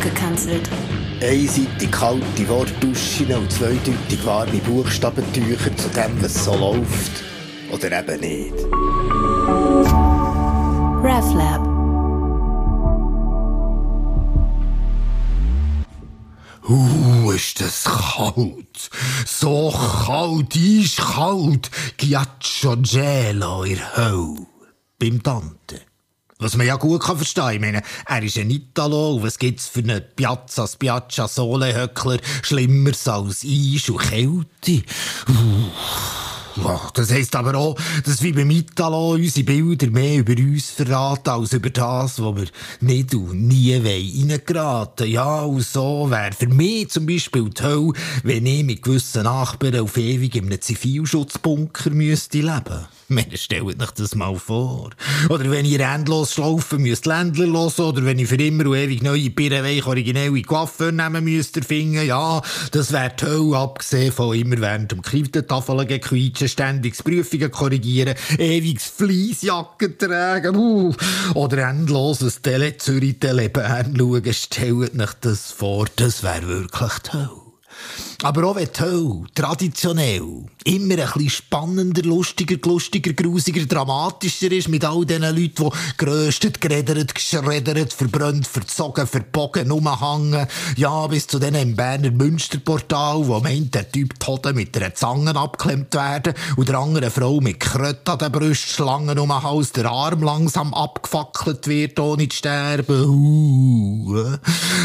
abgekanzelt. Einseitig kalte Wortduschen und zweideutig warme Buchstabentücher zu dem, was so läuft. Oder eben nicht. RefLab. Uh, ist das kalt. So kalt, eiskalt. Ghiaccio gelo in der Hölle. Beim Tante. Was man ja gut kann verstehen. Ich meine, er ist ein Italo. Und was gibt's für einen Piazza Spiaccia Solehöckler Schlimmeres als Eis und Kälte? Ja, das heisst aber auch, dass wie beim Italo unsere Bilder mehr über uns verraten, als über das, was wir nicht und nie reingeraten Ja, und so wäre für mich zum Beispiel die Hölle, wenn ich mit gewissen Nachbarn auf ewig in einem Zivilschutzbunker müsste leben. Man stellt euch das mal vor. Oder wenn ich endlos schlaufen müsst Ländler hören, oder wenn ich für immer und ewig neue Birrenweich originelle Coiffeur nehmen müsste finden, ja, das wäre Hölle, abgesehen von immer während dem Kriftentafeln gequietschen, ständiges Prüfungen korrigieren, ewiges Fleissjacken tragen, uh, oder endloses Tele Zürich, Tele Bern schauen, stellt euch das vor, das wäre wirklich Hölle. Aber auch wenn Hölle traditionell immer ein bisschen spannender, lustiger, lustiger, grusiger, dramatischer ist mit all diesen Leuten, die geröstet, gereddert, geschreddert, verbrannt, verzogen, verbogen, rumhängen. Ja, bis zu denen im Berner Münsterportal, wo meint, der Typ Tote mit einer Zange abklemmt werden und der andere Frau mit Kröt an den Brustschlangen um den Hals der Arm langsam abgefackelt wird, ohne zu sterben.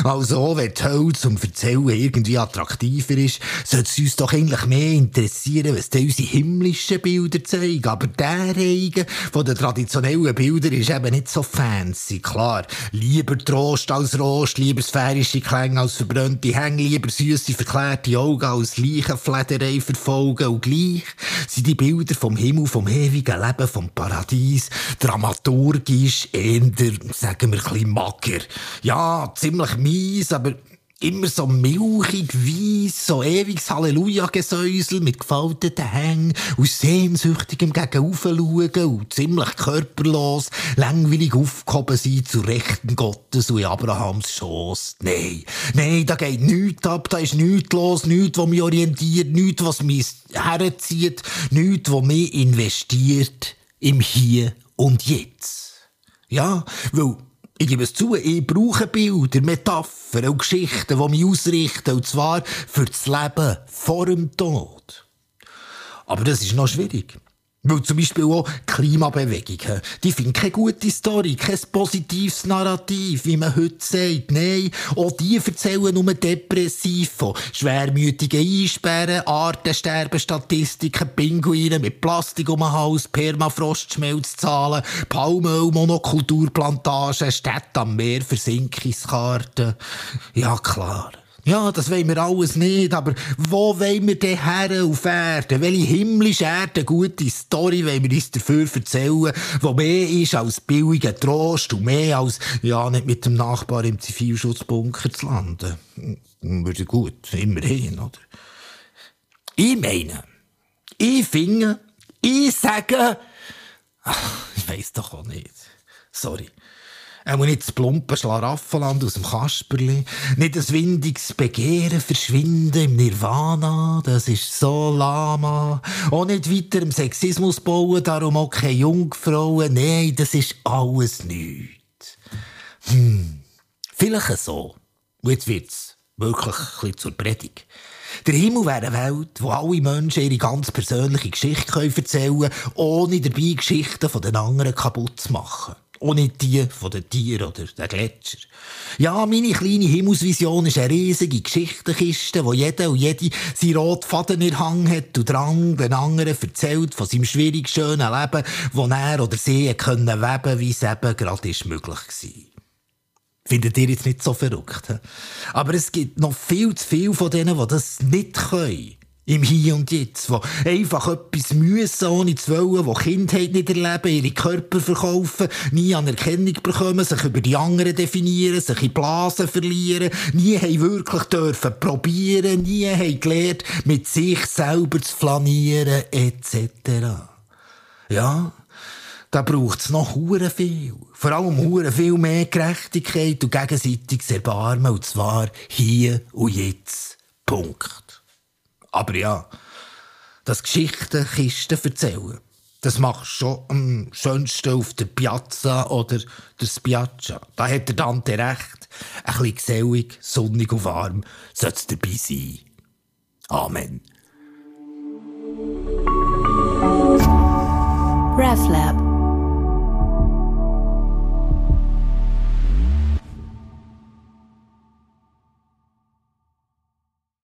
Also, wenn die Hölle zum Erzählen irgendwie attraktiver ist, sollte es uns doch eigentlich mehr interessieren, was denn unsere himmlischen Bilder zeigen. Aber der Regen von den traditionellen Bildern ist eben nicht so fancy. Klar, lieber Trost als Rost, lieber sphärische Klänge als verbrannte Hänge, lieber süße, verklärte Augen als Leichenflederei verfolgen. Und gleich sind die Bilder vom Himmel, vom ewigen Leben, vom Paradies, dramaturgisch eher, sagen wir, ein bisschen mager. Ja, ziemlich mies, aber immer so milchig, weiss, so ewiges Halleluja-Gesäusel mit gefalteten Hängen und sehnsüchtigem Gegenaufschauen und ziemlich körperlos, langweilig aufgehoben sein zu Rechten Gottes und in Abrahams Schoss. Nein, nein, da geht nichts ab, da ist nichts los, nichts, was mich orientiert, nichts, was mich herzieht, nichts, was mich investiert im Hier und Jetzt. Ja, weil ich gebe es zu, ich brauche Bilder, Metaphern und Geschichten, die mich ausrichten, und zwar für das Leben vor dem Tod. Aber das ist noch schwierig. Weil zum Beispiel auch Klimabewegungen, die finden keine gute Story, kein positives Narrativ, wie man heute sagt. Nein, auch die erzählen nur depressiv von schwermütigen Einsperren, Artensterben, Statistiken, Pinguine mit Plastik um den Hals, Permafrostschmelzzahlen, Palmöl, Monokulturplantagen, Städte am Meer, Versinkungskarten. Ja, klar. Ja, das wollen wir alles nicht, aber wo wollen wir denn her auf Erde? Welche himmlische Erde, gute Story wollen wir uns dafür erzählen, wo mehr ist als billiger Trost und mehr als, ja, nicht mit dem Nachbar im Zivilschutzbunker zu landen. Würde gut, immerhin, oder? Ich meine, ich finde, ich sage, ach, ich weiss doch auch nicht. Sorry. Muss nicht das plumpe Schlaraffenland aus dem Kasperli, nicht das windiges Begehren verschwinden im Nirvana, das ist so lama. Auch nicht weiter im Sexismus bauen, darum auch keine Jungfrauen, nein, das ist alles nichts. Hm, vielleicht so. Und jetzt wird's wirklich ein zur Predigt. Der Himmel wäre eine Welt, wo alle Menschen ihre ganz persönliche Geschichte erzählen können, ohne dabei Geschichten von den anderen kaputt zu machen. Auch nicht die von den Tieren oder den Gletscher. Ja, meine kleine Himmelsvision ist eine riesige Geschichtenkiste, wo jeder und jede seinen roten Faden in Hang hat und Drang den anderen erzählt von seinem schwierig schönen Leben, wo er oder sie können weben, wie es eben gerade ist möglich war. Findet ihr jetzt nicht so verrückt? He? Aber es gibt noch viel zu viel von denen, die das nicht können. Im Hier und Jetzt, wo einfach etwas müssen, ohne zu wollen, wo Kindheit nicht erleben, ihre Körper verkaufen, nie Anerkennung bekommen, sich über die anderen definieren, sich in Blasen verlieren, nie haben wirklich dürfen probieren, nie haben gelernt, mit sich selber zu flanieren, etc. Ja, da braucht es noch hure viel. Vor allem hure viel mehr Gerechtigkeit und gegenseitiges Erbarmen, und zwar hier und jetzt. Punkt. Aber ja, das Geschichten Kisten erzählen, das machst du schon am schönsten auf der Piazza oder der Spiaggia. Da hat der Dante recht. Ein bisschen gesellig, sonnig und warm sollte es dabei sein. Amen. RefLab